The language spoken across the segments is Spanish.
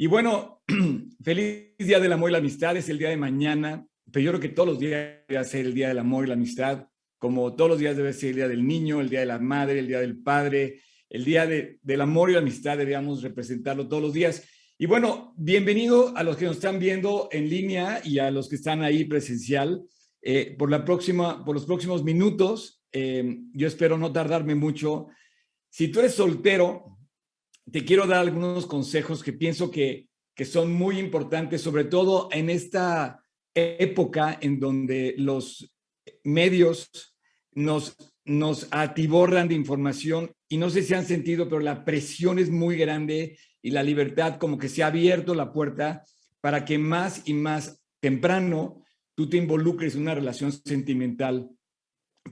Y bueno, feliz Día del Amor y la Amistad, es el día de mañana, pero yo creo que todos los días debe ser el Día del Amor y la Amistad, como todos los días debe ser el Día del Niño, el Día de la Madre, el Día del Padre, el Día de, del Amor y la Amistad, deberíamos representarlo todos los días. Y bueno, bienvenido a los que nos están viendo en línea y a los que están ahí presencial. Eh, por, la próxima, por los próximos minutos, eh, yo espero no tardarme mucho. Si tú eres soltero, te quiero dar algunos consejos que pienso que, que son muy importantes, sobre todo en esta época en donde los medios nos, nos atiborran de información y no sé si han sentido, pero la presión es muy grande y la libertad como que se ha abierto la puerta para que más y más temprano tú te involucres en una relación sentimental.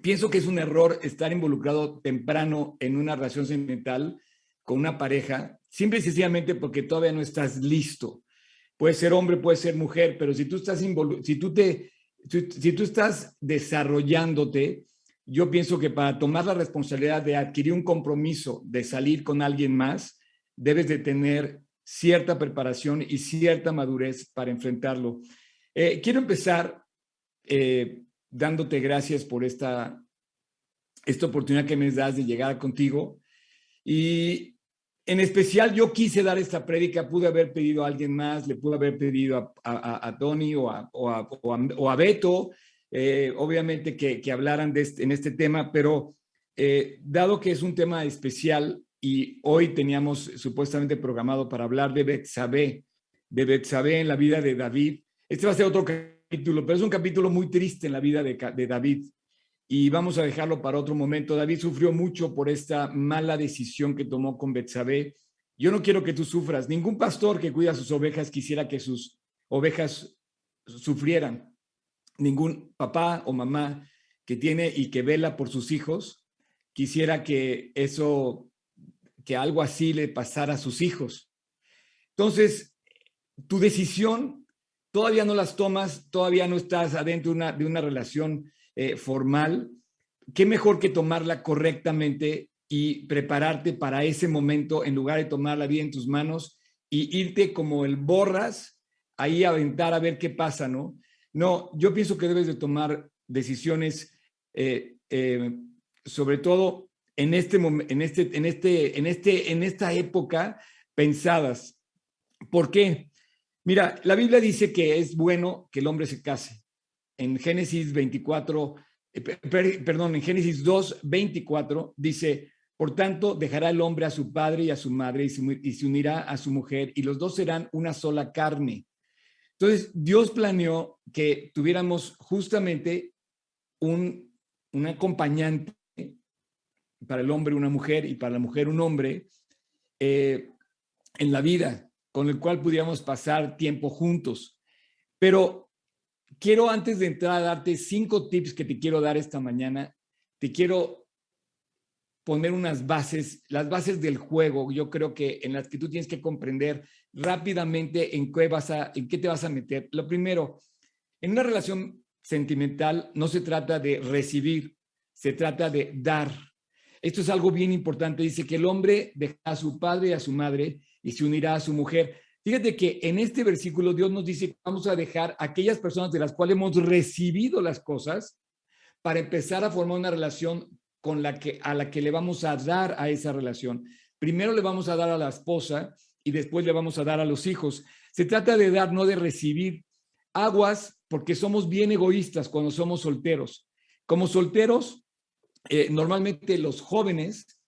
Pienso que es un error estar involucrado temprano en una relación sentimental con una pareja, simple y sencillamente porque todavía no estás listo. Puede ser hombre, puede ser mujer, pero si tú estás, si tú te, si, tú estás desarrollándote, yo pienso que para tomar la responsabilidad de adquirir un compromiso, de salir con alguien más, debes de tener cierta preparación y cierta madurez para enfrentarlo. Eh, quiero empezar eh, dándote gracias por esta, esta oportunidad que me das de llegar contigo. Y en especial yo quise dar esta prédica, pude haber pedido a alguien más, le pude haber pedido a, Tony o a, Beto, eh, obviamente que, hablaran este, en este tema, pero eh, dado que es un tema especial y hoy teníamos supuestamente programado para hablar de Betsabé, de Betsabé en la vida de David, este va a ser otro capítulo, pero es un capítulo muy triste en la vida de, de David y vamos a dejarlo para otro momento. David sufrió mucho por esta mala decisión que tomó con Betsabé. Yo no quiero que tú sufras. Ningún pastor que cuida sus ovejas quisiera que sus ovejas sufrieran. Ningún papá o mamá que tiene y que vela por sus hijos quisiera que eso, que algo así le pasara a sus hijos. Entonces, tu decisión todavía no las tomas, todavía no estás adentro de una relación eh, formal, qué mejor que tomarla correctamente y prepararte para ese momento en lugar de tomar la en tus manos y irte como el borras ahí a aventar a ver qué pasa, ¿no? No, yo pienso que debes de tomar decisiones, eh, eh, sobre todo en este, en, este, en, este, en, este, en esta época, pensadas. ¿Por qué? Mira, la Biblia dice que es bueno que el hombre se case en Génesis 24, eh, perdón, en Génesis 2, 24, dice, por tanto, dejará el hombre a su padre y a su madre y se, unirá a su mujer y los dos serán una sola carne. Entonces, Dios planeó que tuviéramos justamente un, un acompañante para el hombre una mujer y para la mujer un hombre eh, en la vida, con el cual pudiéramos pasar tiempo juntos. Pero quiero antes de entrar a darte cinco tips que te quiero dar esta mañana, te quiero poner unas bases, las bases del juego, yo creo que en las que tú tienes que comprender rápidamente en qué vas a, en qué te vas a meter. Lo primero, en una relación sentimental no se trata de recibir, se trata de dar. Esto es algo bien importante. Dice que el hombre deja a su padre y a su madre y se unirá a su mujer. Fíjate que en este versículo Dios nos dice que vamos a dejar aquellas personas de las cuales hemos recibido las cosas para empezar a formar una relación con la que a la que le vamos a dar a esa relación. Primero le vamos a dar a la esposa y después le vamos a dar a los hijos. Se trata de dar, no de recibir. Aguas, porque somos bien egoístas cuando somos solteros. Como solteros, eh, normalmente los jóvenes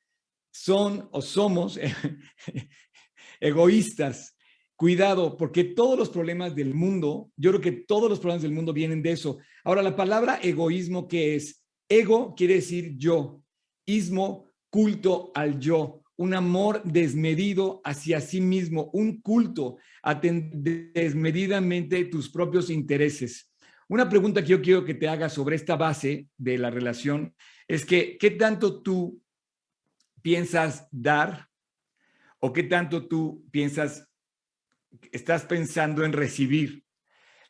son o somos egoístas Cuidado, porque todos los problemas del mundo, yo creo que todos los problemas del mundo vienen de eso. Ahora, la palabra egoísmo, ¿qué es? Ego quiere decir yo, ismo, culto al yo, un amor desmedido hacia sí mismo, un culto a desmedidamente tus propios intereses. Una pregunta que yo quiero que te hagas sobre esta base de la relación es que, ¿qué tanto tú piensas dar o qué tanto tú piensas estás pensando en recibir.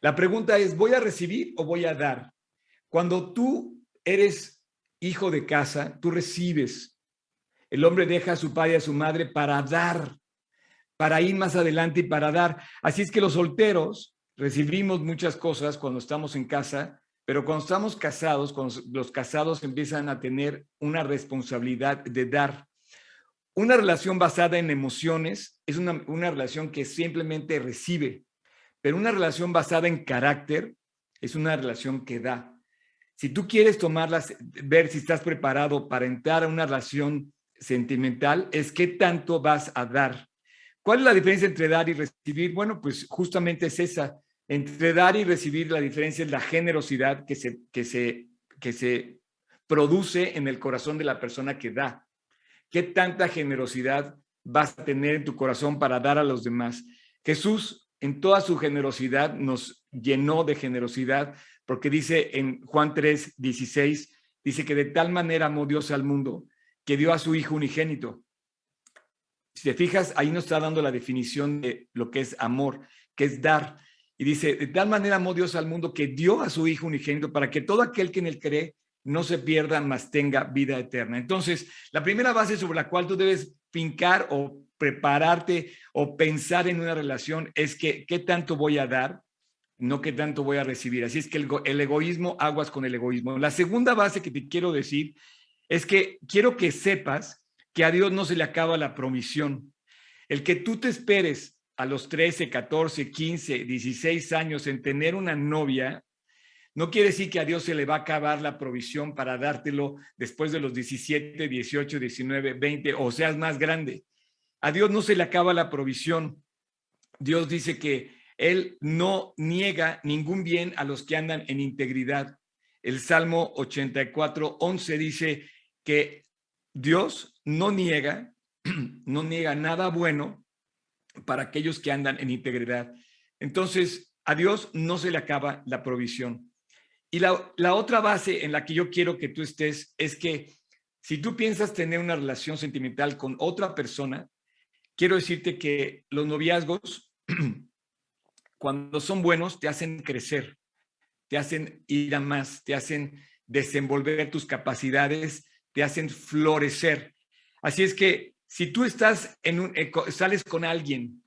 La pregunta es, ¿voy a recibir o voy a dar? Cuando tú eres hijo de casa, tú recibes. El hombre deja a su padre y a su madre para dar, para ir más adelante y para dar. Así es que los solteros recibimos muchas cosas cuando estamos en casa, pero cuando estamos casados, los casados empiezan a tener una responsabilidad de dar. Una relación basada en emociones es una, una relación que simplemente recibe, pero una relación basada en carácter es una relación que da. Si tú quieres tomarlas, ver si estás preparado para entrar a una relación sentimental, es qué tanto vas a dar. ¿Cuál es la diferencia entre dar y recibir? Bueno, pues justamente es esa. Entre dar y recibir, la diferencia es la generosidad que se, que se, que se produce en el corazón de la persona que da. ¿Qué tanta generosidad vas a tener en tu corazón para dar a los demás? Jesús, en toda su generosidad, nos llenó de generosidad, porque dice en Juan 3, 16, dice que de tal manera amó Dios al mundo que dio a su Hijo unigénito si te fijas, ahí nos está dando la definición de lo que es amor, que es dar. Y dice, de tal manera amó Dios al mundo que dio a su Hijo unigénito para que todo aquel que en él cree no se pierda, mas tenga vida eterna. Entonces, la primera base sobre la cual tú debes fincar o prepararte o pensar en una relación es que qué tanto voy a dar, no qué tanto voy a recibir. Así es que el, el egoísmo, aguas con el egoísmo. La segunda base que te quiero decir es que quiero que sepas que a Dios no se le acaba la promisión. El que tú te esperes a los 13, 14, 15, 16 años en tener una novia, no quiere decir que a Dios se le va a acabar la provisión para dártelo después de los 17, 18, 19, 20 o seas más grande. A Dios no se le acaba la provisión. Dios dice que Él no niega ningún bien a los que andan en integridad. El Salmo 84, 11 dice que Dios no niega, no niega nada bueno para aquellos que andan en integridad. Entonces, a Dios no se le acaba la provisión. Y la, otra base en la que yo quiero que tú estés es que si tú piensas tener una relación sentimental con otra persona, quiero decirte que los noviazgos, cuando son buenos, te hacen crecer, te hacen ir a más, te hacen desenvolver tus capacidades, te hacen florecer. Así es que si tú estás en un, eh, sales con alguien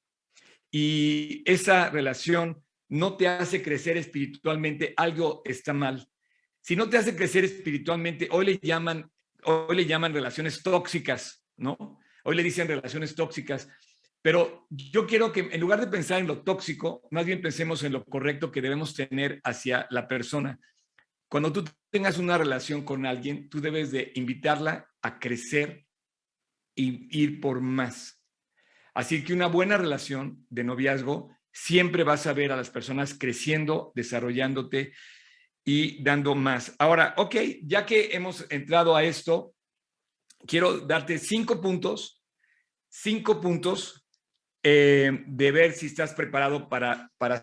y esa relación no te hace crecer espiritualmente, algo está mal. Si no te hace crecer espiritualmente, hoy le llaman, hoy le llaman relaciones tóxicas, ¿no? Hoy le dicen relaciones tóxicas. Pero yo quiero que en lugar de pensar en lo tóxico, más bien pensemos en lo correcto que debemos tener hacia la persona. Cuando tú tengas una relación con alguien, tú debes de invitarla a crecer y ir por más. Así que una buena relación de noviazgo siempre vas a ver a las personas creciendo, desarrollándote y dando más. Ahora, ok, ya que hemos entrado a esto, quiero darte cinco puntos, cinco puntos eh, de ver si estás preparado para, para,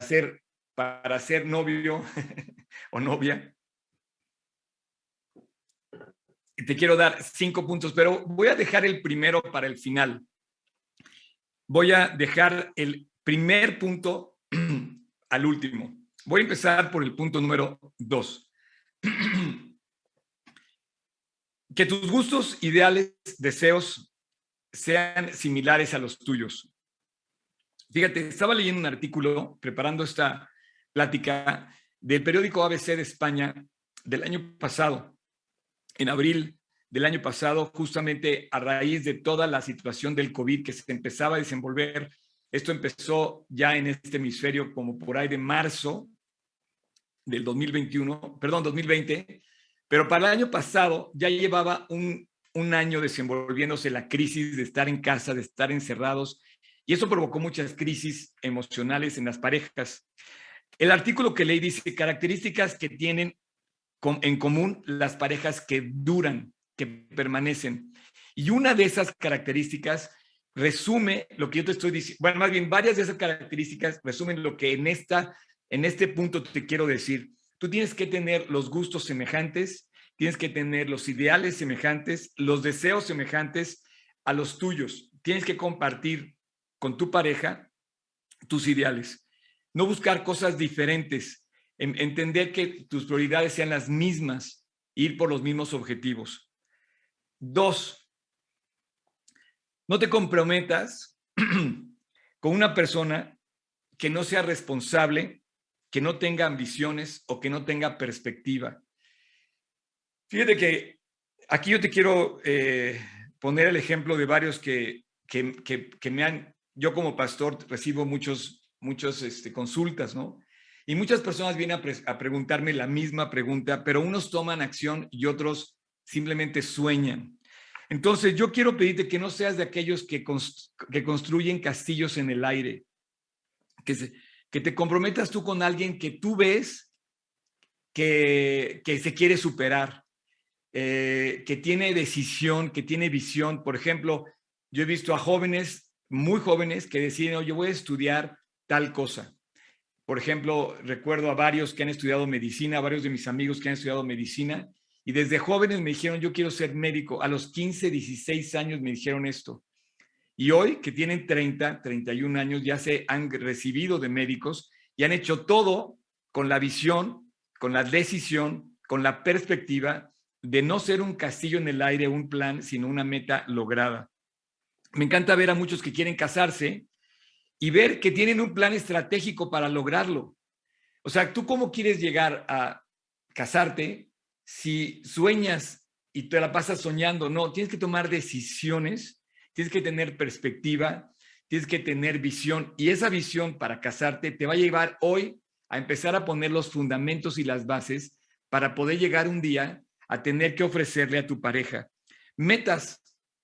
para ser novio o novia te quiero dar cinco puntos, pero voy a dejar el primero para el final. Voy a dejar el primer punto al último. Voy a empezar por el punto número dos. que tus gustos, ideales, deseos sean similares a los tuyos. Fíjate, estaba leyendo un artículo preparando esta plática del periódico ABC de España del año pasado en abril del año pasado, justamente a raíz de toda la situación del COVID que se empezaba a desenvolver. Esto empezó ya en este hemisferio como por ahí de marzo del 2021, perdón, 2020, pero para el año pasado ya llevaba un, un año desenvolviéndose la crisis de estar en casa, de estar encerrados, y eso provocó muchas crisis emocionales en las parejas. El artículo que leí dice características que tienen en común las parejas que duran, que permanecen. Y una de esas características resume lo que yo te estoy diciendo, bueno, más bien varias de esas características resumen lo que en, esta, en este punto te quiero decir. Tú tienes que tener los gustos semejantes, tienes que tener los ideales semejantes, los deseos semejantes a los tuyos. Tienes que compartir con tu pareja tus ideales, no buscar cosas diferentes, entender que tus prioridades sean las mismas, ir por los mismos objetivos. Dos, no te comprometas con una persona que no sea responsable, que no tenga ambiciones o que no tenga perspectiva. Fíjate que aquí yo te quiero eh, poner el ejemplo de varios que, que, me han, yo como pastor recibo muchos, muchos este, consultas, ¿no? Y muchas personas vienen a, preguntarme la misma pregunta, pero unos toman acción y otros simplemente sueñan. Entonces, yo quiero pedirte que no seas de aquellos que, que construyen castillos en el aire, que, que te comprometas tú con alguien que tú ves que, que se quiere superar, eh, que tiene decisión, que tiene visión. Por ejemplo, yo he visto a jóvenes, muy jóvenes, que deciden, oye, voy a estudiar tal cosa. Por ejemplo, recuerdo a varios que han estudiado medicina, varios de mis amigos que han estudiado medicina, y desde jóvenes me dijeron, yo quiero ser médico. A los 15, 16 años me dijeron esto. Y hoy, que tienen 30, 31 años, ya se han recibido de médicos y han hecho todo con la visión, con la decisión, con la perspectiva de no ser un castillo en el aire, un plan, sino una meta lograda. Me encanta ver a muchos que quieren casarse y ver que tienen un plan estratégico para lograrlo. O sea, ¿tú cómo quieres llegar a casarte si sueñas y te la pasas soñando? No, tienes que tomar decisiones, tienes que tener perspectiva, tienes que tener visión y esa visión para casarte te va a llevar hoy a empezar a poner los fundamentos y las bases para poder llegar un día a tener que ofrecerle a tu pareja. Metas,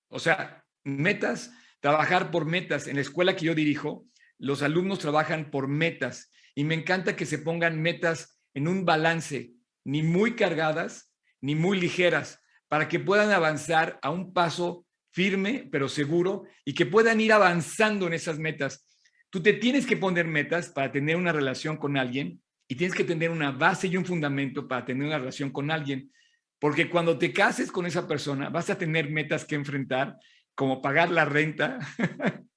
o sea, metas, trabajar por metas. En la escuela que yo dirijo, los alumnos trabajan por metas y me encanta que se pongan metas en un balance, ni muy cargadas ni muy ligeras, para que puedan avanzar a un paso firme pero seguro y que puedan ir avanzando en esas metas. Tú te tienes que poner metas para tener una relación con alguien y tienes que tener una base y un fundamento para tener una relación con alguien. Porque cuando te cases con esa persona, vas a tener metas que enfrentar, como pagar la renta,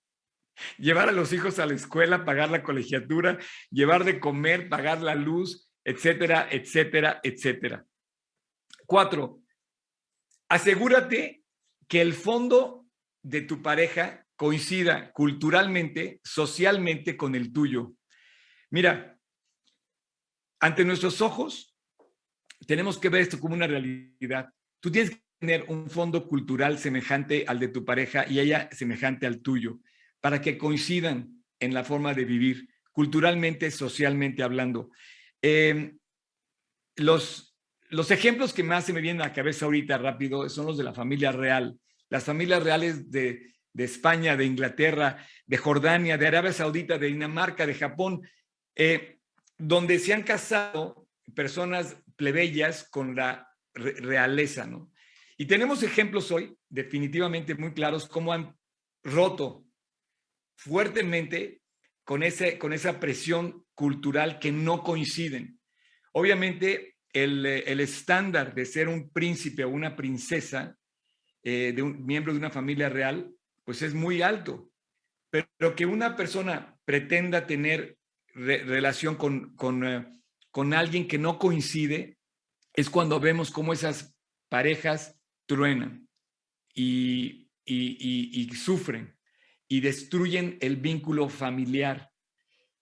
llevar a los hijos a la escuela, pagar la colegiatura, llevar de comer, pagar la luz, etcétera, etcétera, etcétera. Cuatro, asegúrate que el fondo de tu pareja coincida culturalmente, socialmente con el tuyo. Mira, ante nuestros ojos, tenemos que ver esto como una realidad. Tú tienes que tener un fondo cultural semejante al de tu pareja y ella semejante al tuyo, para que coincidan en la forma de vivir, culturalmente, socialmente hablando. Los, los ejemplos que más se me vienen a la cabeza ahorita rápido son los de la familia real. Las familias reales de, España, de Inglaterra, de Jordania, de Arabia Saudita, de Dinamarca, de Japón, eh, donde se han casado personas plebeyas con la realeza, ¿no? Y tenemos ejemplos hoy definitivamente muy claros cómo han roto fuertemente con, ese, con esa presión cultural que no coinciden. Obviamente, el, el estándar de ser un príncipe o una princesa, eh, de un miembro de una familia real, pues es muy alto. Pero que una persona pretenda tener relación con, con, eh, con alguien que no coincide, es cuando vemos cómo esas parejas truenan y, y, sufren y destruyen el vínculo familiar.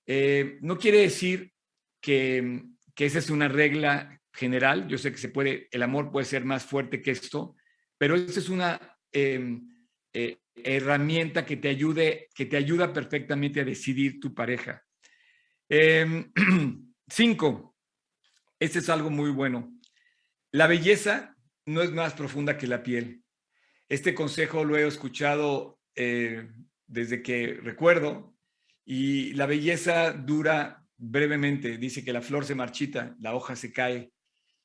Eh, no quiere decir que, que esa es una regla general. Yo sé que se puede, el amor puede ser más fuerte que esto, pero esa es una em, eh, herramienta que te ayude, que te ayuda perfectamente a decidir tu pareja. Em, Cinco, este es algo muy bueno. La belleza no es más profunda que la piel. Este consejo lo he escuchado eh, desde que recuerdo y la belleza dura brevemente. Dice que la flor se marchita, la hoja se cae.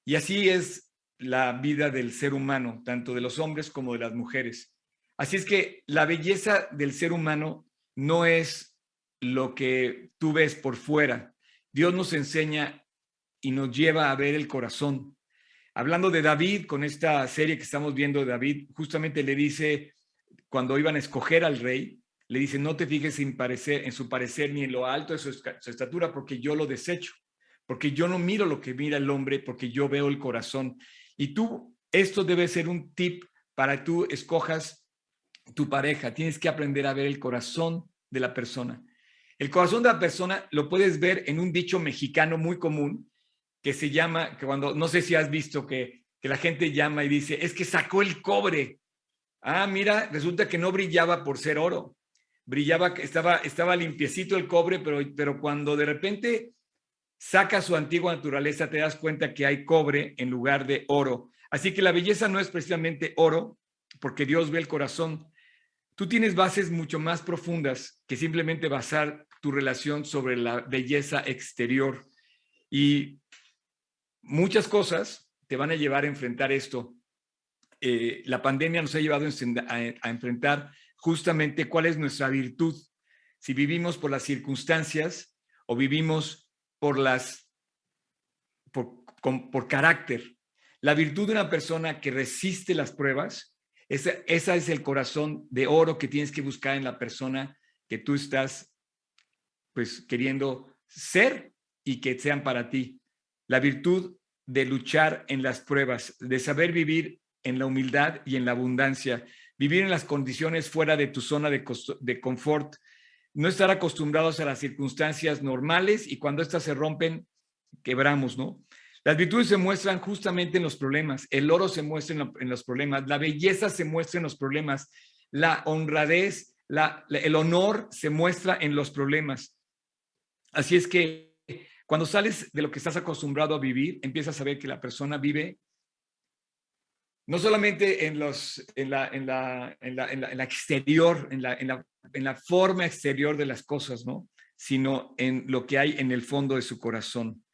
Y así es la vida del ser humano, tanto de los hombres como de las mujeres. Así es que la belleza del ser humano no es lo que tú ves por fuera, Dios nos enseña y nos lleva a ver el corazón. Hablando de David, con esta serie que estamos viendo de David, justamente le dice, cuando iban a escoger al rey, le dice, no te fijes en, parecer, en su parecer ni en lo alto de su, estatura, porque yo lo desecho, porque yo no miro lo que mira el hombre, porque yo veo el corazón. Y tú, esto debe ser un tip para tú escojas tu pareja. Tienes que aprender a ver el corazón de la persona. El corazón de la persona lo puedes ver en un dicho mexicano muy común que se llama, que cuando, no sé si has visto que, que la gente llama y dice, es que sacó el cobre. Ah, mira, resulta que no brillaba por ser oro. Brillaba, estaba, estaba limpiecito el cobre, pero, pero cuando de repente saca su antigua naturaleza, te das cuenta que hay cobre en lugar de oro. Así que la belleza no es precisamente oro, porque Dios ve el corazón. Tú tienes bases mucho más profundas que simplemente basar tu relación sobre la belleza exterior. Y muchas cosas te van a llevar a enfrentar esto. Eh, la pandemia nos ha llevado a, enfrentar justamente cuál es nuestra virtud. Si vivimos por las circunstancias o vivimos por las por, carácter. La virtud de una persona que resiste las pruebas esa, es el corazón de oro que tienes que buscar en la persona que tú estás pues queriendo ser y que sean para ti. La virtud de luchar en las pruebas, de saber vivir en la humildad y en la abundancia, vivir en las condiciones fuera de tu zona de, de confort, no estar acostumbrados a las circunstancias normales y cuando éstas se rompen, quebramos, ¿no? Las virtudes se muestran justamente en los problemas, el oro se muestra en, los problemas, la belleza se muestra en los problemas, la honradez, el honor se muestra en los problemas. Así es que cuando sales de lo que estás acostumbrado a vivir, empiezas a ver que la persona vive no solamente en, los, en, la, en, la, en, la, en la, exterior, en la, en, la, forma exterior de las cosas, ¿no? sino en lo que hay en el fondo de su corazón.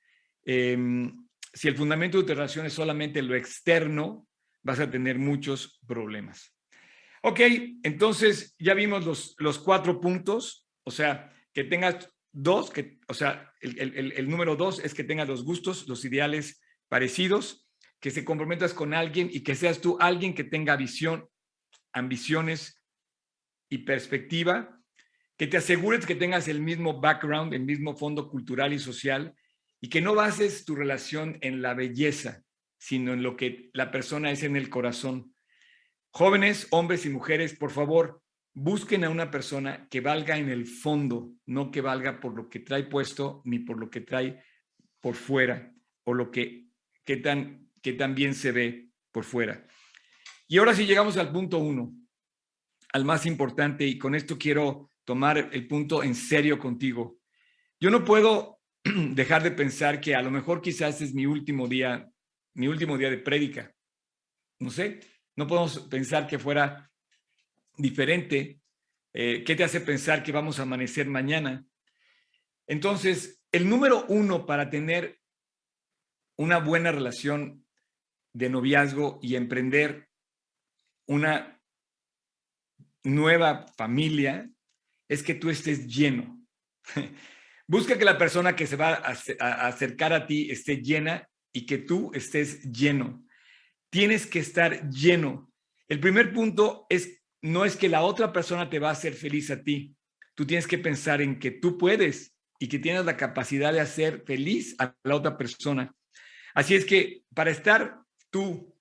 Em, si el fundamento de tu relación es solamente lo externo, vas a tener muchos problemas. Ok, entonces ya vimos los, los cuatro puntos, o sea, que tengas dos, que, o sea, el, el, número dos es que tengas los gustos, los ideales parecidos, que se comprometas con alguien y que seas tú alguien que tenga visión, ambiciones y perspectiva, que te asegures que tengas el mismo background, el mismo fondo cultural y social, y que no bases tu relación en la belleza, sino en lo que la persona es en el corazón. Jóvenes, hombres y mujeres, por favor, busquen a una persona que valga en el fondo, no que valga por lo que trae puesto ni por lo que trae por fuera o lo que, que tan, que tan bien se ve por fuera. Y ahora sí llegamos al punto uno, al más importante, y con esto quiero tomar el punto en serio contigo. Yo no puedo dejar de pensar que a lo mejor quizás es mi último día, mi último día de prédica. No sé, no podemos pensar que fuera diferente. Eh, ¿Qué te hace pensar que vamos a amanecer mañana? Entonces, el número uno para tener una buena relación de noviazgo y emprender una nueva familia es que tú estés lleno. Busca que la persona que se va a, acercar a ti esté llena y que tú estés lleno. Tienes que estar lleno. El primer punto es no es que la otra persona te va a hacer feliz a ti. Tú tienes que pensar en que tú puedes y que tienes la capacidad de hacer feliz a la otra persona. Así es que para estar tú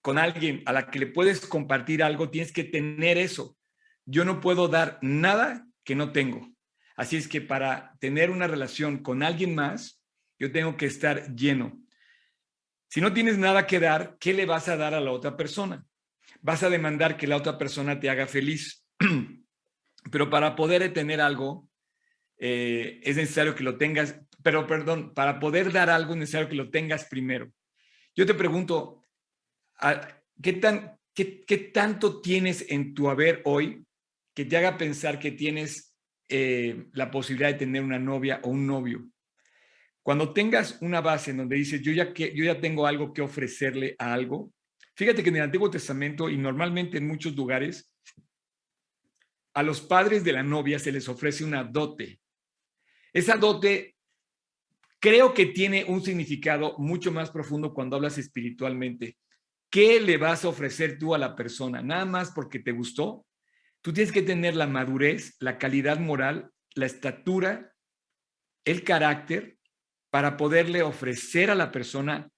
con alguien a la que le puedes compartir algo, tienes que tener eso. Yo no puedo dar nada que no tengo. Así es que para tener una relación con alguien más, yo tengo que estar lleno. Si no tienes nada que dar, ¿qué le vas a dar a la otra persona? Vas a demandar que la otra persona te haga feliz. Pero para poder tener algo, eh, es necesario que lo tengas, pero perdón, para poder dar algo es necesario que lo tengas primero. Yo te pregunto, ¿qué, tan, qué, qué tanto tienes en tu haber hoy que te haga pensar que tienes eh, la posibilidad de tener una novia o un novio. Cuando tengas una base en donde dices, yo ya, que, yo ya tengo algo que ofrecerle a algo, fíjate que en el Antiguo Testamento y normalmente en muchos lugares, a los padres de la novia se les ofrece una dote. Esa dote creo que tiene un significado mucho más profundo cuando hablas espiritualmente. ¿Qué le vas a ofrecer tú a la persona? ¿Nada más porque te gustó? Tú tienes que tener la madurez, la calidad moral, la estatura, el carácter para poderle ofrecer a la persona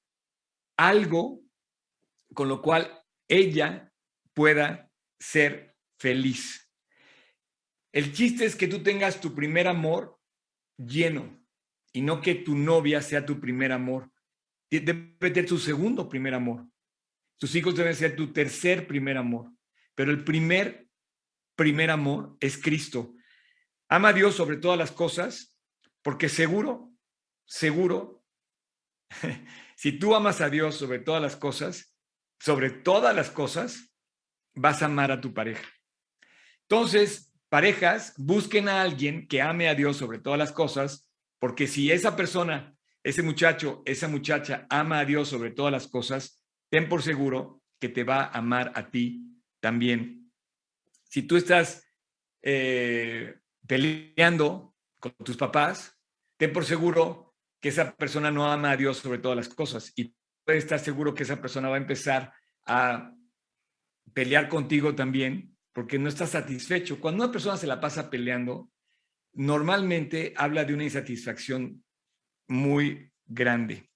algo con lo cual ella pueda ser feliz. El chiste es que tú tengas tu primer amor lleno y no que tu novia sea tu primer amor. Debe ser tu segundo primer amor. Tus hijos deben ser tu tercer primer amor. Pero el primer, primer amor es Cristo. Ama a Dios sobre todas las cosas, porque seguro, seguro, si tú amas a Dios sobre todas las cosas, sobre todas las cosas, vas a amar a tu pareja. Entonces, parejas, busquen a alguien que ame a Dios sobre todas las cosas, porque si esa persona, ese muchacho, esa muchacha ama a Dios sobre todas las cosas, ten por seguro que te va a amar a ti también. Si tú estás eh, peleando con tus papás, ten por seguro que esa persona no ama a Dios sobre todas las cosas y puedes estar seguro que esa persona va a empezar a pelear contigo también porque no está satisfecho. Cuando una persona se la pasa peleando, normalmente habla de una insatisfacción muy grande.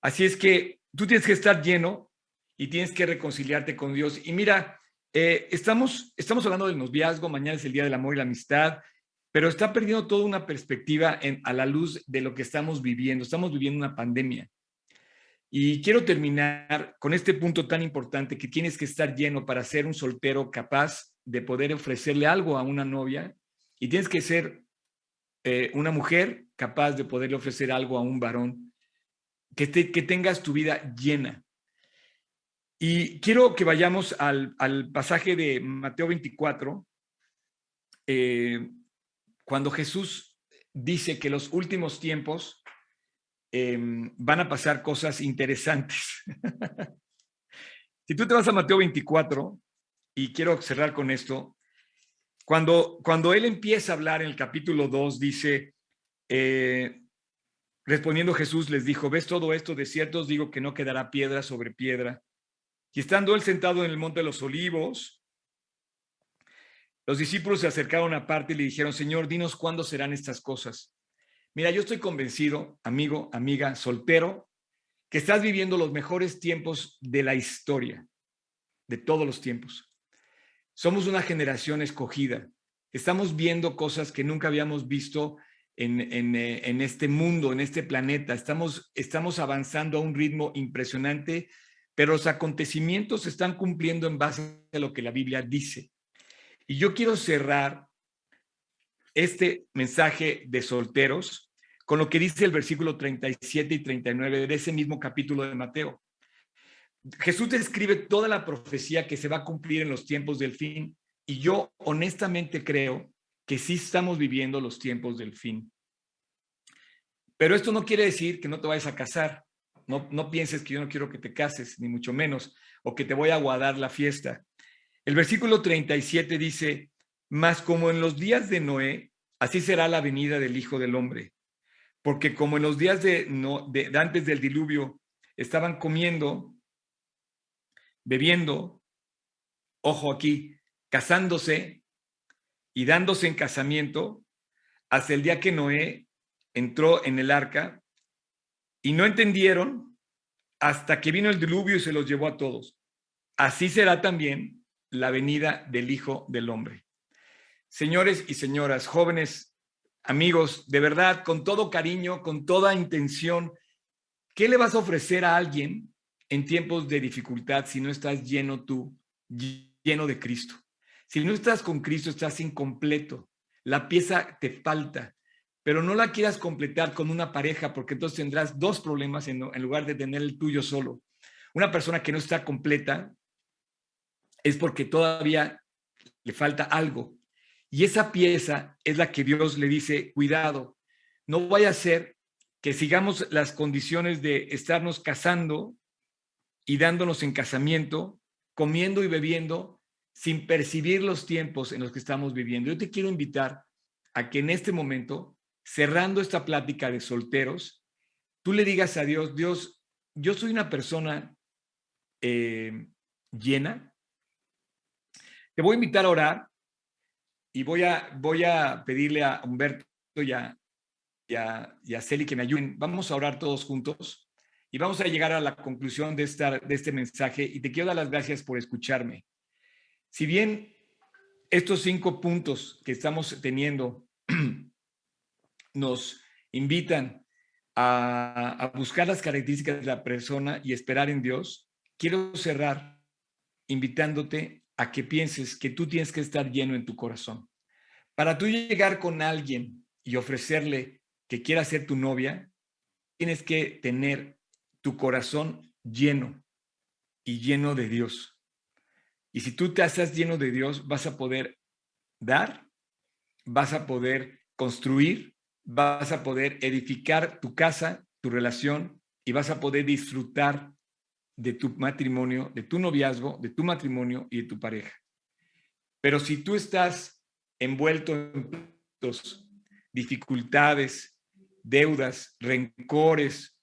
Así es que tú tienes que estar lleno y tienes que reconciliarte con Dios. Y mira, eh, estamos, estamos hablando del noviazgo, mañana es el Día del Amor y la Amistad, pero está perdiendo toda una perspectiva a la luz de lo que estamos viviendo. Estamos viviendo una pandemia. Y quiero terminar con este punto tan importante que tienes que estar lleno para ser un soltero capaz de poder ofrecerle algo a una novia y tienes que ser eh, una mujer capaz de poderle ofrecer algo a un varón, que, que tengas tu vida llena. Y quiero que vayamos al, pasaje de Mateo 24, eh, cuando Jesús dice que los últimos tiempos em, van a pasar cosas interesantes. si tú te vas a Mateo 24, y quiero cerrar con esto, cuando, cuando él empieza a hablar en el capítulo 2, dice, eh, respondiendo Jesús les dijo, ¿ves todo esto? De cierto os digo que no quedará piedra sobre piedra y estando él sentado en el monte de los olivos, los discípulos se acercaron aparte y le dijeron, Señor, dinos cuándo serán estas cosas. Mira, yo estoy convencido, amigo, amiga, soltero, que estás viviendo los mejores tiempos de la historia, de todos los tiempos. Somos una generación escogida. Estamos viendo cosas que nunca habíamos visto en, eh, en, este mundo, en este planeta. Estamos, estamos avanzando a un ritmo impresionante pero los acontecimientos se están cumpliendo en base a lo que la Biblia dice. Y yo quiero cerrar este mensaje de solteros con lo que dice el versículo 37 y 39 de ese mismo capítulo de Mateo. Jesús describe toda la profecía que se va a cumplir en los tiempos del fin y yo honestamente creo que sí estamos viviendo los tiempos del fin. Pero esto no quiere decir que no te vayas a casar. No, pienses que yo no quiero que te cases, ni mucho menos, o que te voy a guardar la fiesta. El versículo 37 dice, mas como en los días de Noé, así será la venida del Hijo del Hombre. Porque como en los días no, de antes del diluvio estaban comiendo, bebiendo, ojo aquí, casándose y dándose en casamiento, hasta el día que Noé entró en el arca y no entendieron hasta que vino el diluvio y se los llevó a todos. Así será también la venida del Hijo del Hombre. Señores y señoras, jóvenes, amigos, de verdad, con todo cariño, con toda intención, ¿qué le vas a ofrecer a alguien en tiempos de dificultad si no estás lleno tú, lleno de Cristo? Si no estás con Cristo, estás incompleto. La pieza te falta pero no la quieras completar con una pareja porque entonces tendrás dos problemas en, lugar de tener el tuyo solo. Una persona que no está completa es porque todavía le falta algo. Y esa pieza es la que Dios le dice, cuidado, no vaya a ser que sigamos las condiciones de estarnos casando y dándonos en casamiento, comiendo y bebiendo sin percibir los tiempos en los que estamos viviendo. Yo te quiero invitar a que en este momento cerrando esta plática de solteros, tú le digas a Dios, Dios, yo soy una persona eh, llena, te voy a invitar a orar y voy a, voy a pedirle a Humberto y a, y a, Celi que me ayuden. Vamos a orar todos juntos y vamos a llegar a la conclusión de, de este mensaje y te quiero dar las gracias por escucharme. Si bien estos cinco puntos que estamos teniendo nos invitan a, buscar las características de la persona y esperar en Dios, quiero cerrar invitándote a que pienses que tú tienes que estar lleno en tu corazón. Para tú llegar con alguien y ofrecerle que quiera ser tu novia, tienes que tener tu corazón lleno y lleno de Dios. Y si tú te haces lleno de Dios, vas a poder dar, vas a poder construir, vas a poder edificar tu casa, tu relación y vas a poder disfrutar de tu matrimonio, de tu noviazgo, de tu matrimonio y de tu pareja. Pero si tú estás envuelto en dificultades, deudas, rencores,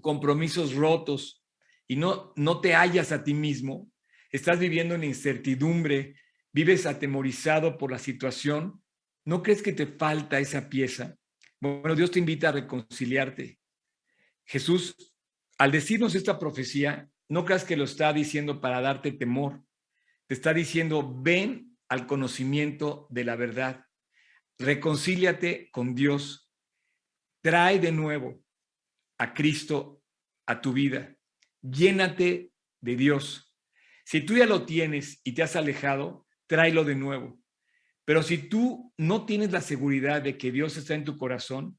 compromisos rotos y no, no te hallas a ti mismo, estás viviendo en incertidumbre, vives atemorizado por la situación, ¿No crees que te falta esa pieza? Bueno, Dios te invita a reconciliarte. Jesús, al decirnos esta profecía, no creas que lo está diciendo para darte temor. Te está diciendo, ven al conocimiento de la verdad. Reconcíliate con Dios. Trae de nuevo a Cristo a tu vida. Llénate de Dios. Si tú ya lo tienes y te has alejado, tráelo de nuevo. Pero si tú no tienes la seguridad de que Dios está en tu corazón,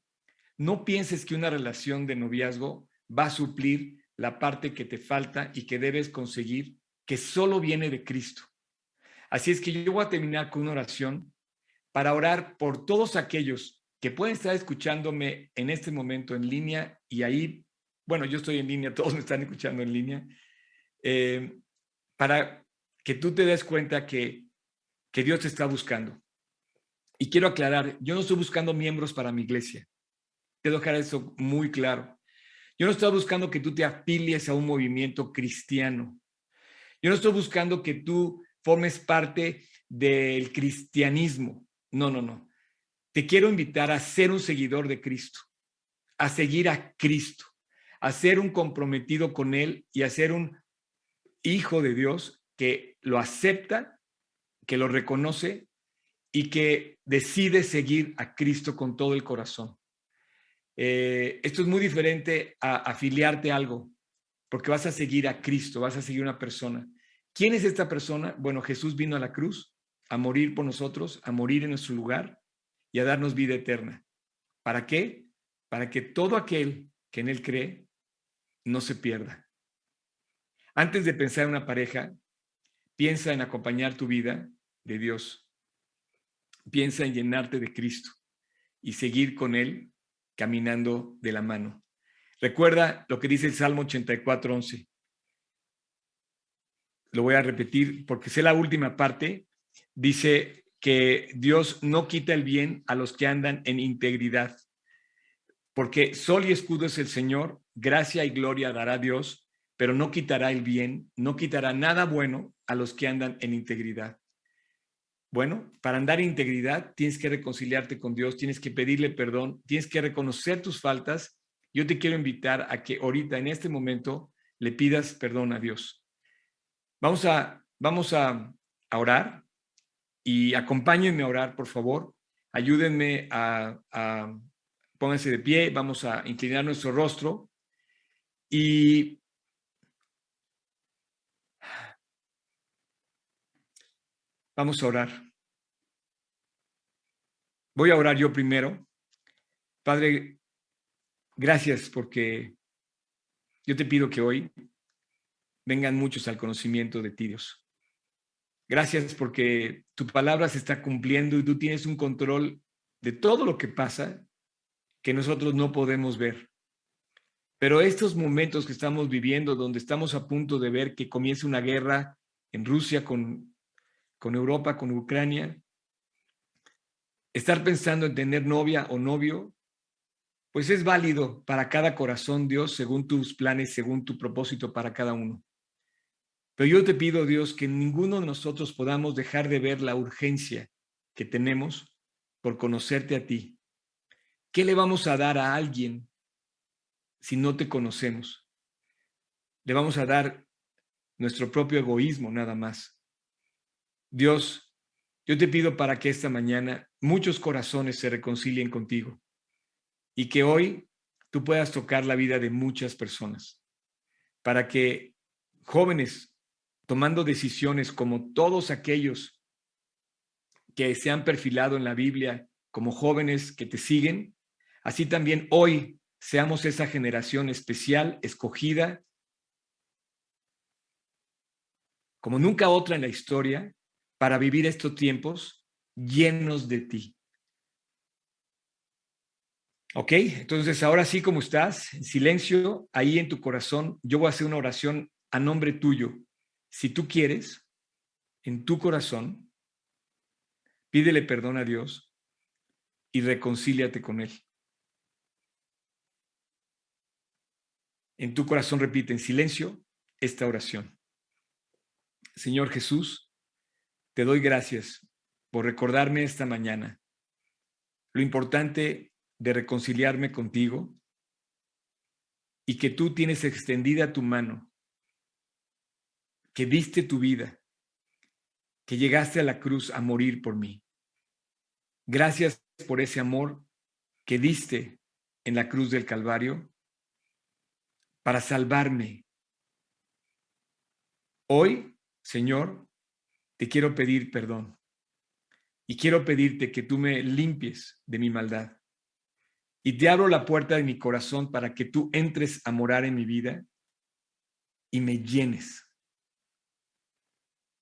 no pienses que una relación de noviazgo va a suplir la parte que te falta y que debes conseguir, que solo viene de Cristo. Así es que yo voy a terminar con una oración para orar por todos aquellos que pueden estar escuchándome en este momento en línea y ahí, bueno, yo estoy en línea, todos me están escuchando en línea, eh, para que tú te des cuenta que que Dios te está buscando. Y quiero aclarar, yo no estoy buscando miembros para mi iglesia. Quiero dejar eso muy claro. Yo no estoy buscando que tú te afilies a un movimiento cristiano. Yo no estoy buscando que tú formes parte del cristianismo. No, no, no. Te quiero invitar a ser un seguidor de Cristo, a seguir a Cristo, a ser un comprometido con Él y a ser un hijo de Dios que lo acepta que lo reconoce y que decide seguir a Cristo con todo el corazón. Eh, esto es muy diferente a afiliarte a algo, porque vas a seguir a Cristo, vas a seguir una persona. ¿Quién es esta persona? Bueno, Jesús vino a la cruz a morir por nosotros, a morir en nuestro lugar y a darnos vida eterna. ¿Para qué? Para que todo aquel que en Él cree no se pierda. Antes de pensar en una pareja, piensa en acompañar tu vida de Dios. Piensa en llenarte de Cristo y seguir con Él caminando de la mano. Recuerda lo que dice el Salmo 84, 11. Lo voy a repetir porque sé la última parte. Dice que Dios no quita el bien a los que andan en integridad, porque sol y escudo es el Señor, gracia y gloria dará Dios, pero no quitará el bien, no quitará nada bueno a los que andan en integridad. Bueno, para andar en integridad tienes que reconciliarte con Dios, tienes que pedirle perdón, tienes que reconocer tus faltas. Yo te quiero invitar a que ahorita, en este momento, le pidas perdón a Dios. Vamos a, vamos a, orar y acompáñenme a orar, por favor. Ayúdenme a, a, pónganse de pie, vamos a inclinar nuestro rostro y Vamos a orar. Voy a orar yo primero. Padre, gracias porque yo te pido que hoy vengan muchos al conocimiento de ti, Dios. Gracias porque tu palabra se está cumpliendo y tú tienes un control de todo lo que pasa que nosotros no podemos ver. Pero estos momentos que estamos viviendo, donde estamos a punto de ver que comienza una guerra en Rusia con con Europa, con Ucrania, estar pensando en tener novia o novio, pues es válido para cada corazón, Dios, según tus planes, según tu propósito para cada uno. Pero yo te pido, Dios, que ninguno de nosotros podamos dejar de ver la urgencia que tenemos por conocerte a ti. ¿Qué le vamos a dar a alguien si no te conocemos? Le vamos a dar nuestro propio egoísmo nada más. Dios, yo te pido para que esta mañana muchos corazones se reconcilien contigo y que hoy tú puedas tocar la vida de muchas personas, para que jóvenes tomando decisiones como todos aquellos que se han perfilado en la Biblia como jóvenes que te siguen, así también hoy seamos esa generación especial, escogida, como nunca otra en la historia, para vivir estos tiempos llenos de ti. ¿Ok? Entonces, ahora sí como estás, en silencio, ahí en tu corazón, yo voy a hacer una oración a nombre tuyo. Si tú quieres, en tu corazón, pídele perdón a Dios y reconcíliate con Él. En tu corazón repite en silencio esta oración. Señor Jesús, te doy gracias por recordarme esta mañana lo importante de reconciliarme contigo y que tú tienes extendida tu mano, que diste tu vida, que llegaste a la cruz a morir por mí. Gracias por ese amor que diste en la cruz del Calvario para salvarme. Hoy, Señor, te quiero pedir perdón y quiero pedirte que tú me limpies de mi maldad. Y te abro la puerta de mi corazón para que tú entres a morar en mi vida y me llenes,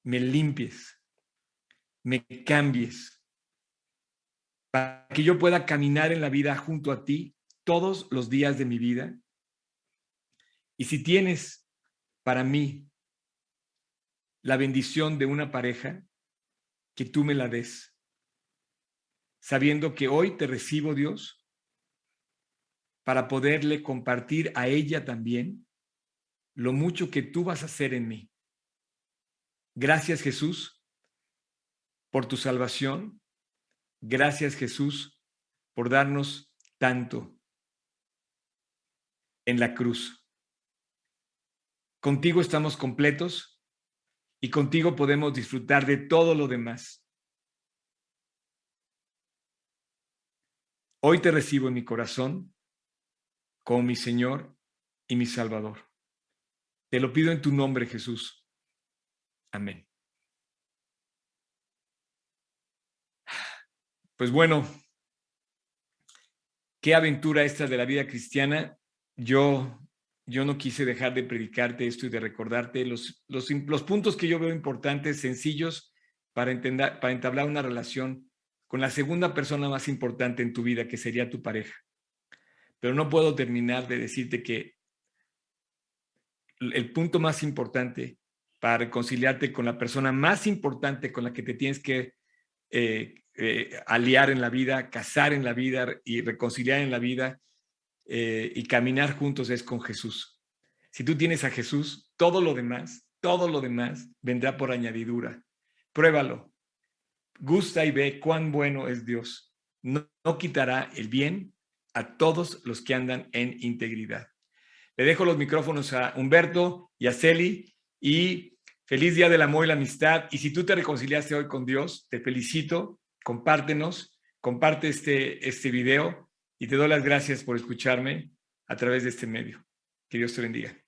me limpies, me cambies, para que yo pueda caminar en la vida junto a ti todos los días de mi vida. Y si tienes para mí la bendición de una pareja, que tú me la des, sabiendo que hoy te recibo, Dios, para poderle compartir a ella también lo mucho que tú vas a hacer en mí. Gracias Jesús por tu salvación. Gracias Jesús por darnos tanto en la cruz. Contigo estamos completos y contigo podemos disfrutar de todo lo demás. Hoy te recibo en mi corazón como mi Señor y mi Salvador. Te lo pido en tu nombre, Jesús. Amén. Pues bueno, qué aventura esta de la vida cristiana. Yo yo no quise dejar de predicarte esto y de recordarte los, los, puntos que yo veo importantes, sencillos, para, entender, para entablar una relación con la segunda persona más importante en tu vida, que sería tu pareja. Pero no puedo terminar de decirte que el punto más importante para reconciliarte con la persona más importante con la que te tienes que eh, eh, aliar en la vida, casar en la vida y reconciliar en la vida, eh, y caminar juntos es con Jesús. Si tú tienes a Jesús, todo lo demás, todo lo demás vendrá por añadidura. Pruébalo. Gusta y ve cuán bueno es Dios. No, quitará el bien a todos los que andan en integridad. Le dejo los micrófonos a Humberto y a Celi y feliz día del amor y la amistad. Y si tú te reconciliaste hoy con Dios, te felicito, compártenos, comparte este, este video y te doy las gracias por escucharme a través de este medio. Que Dios te bendiga.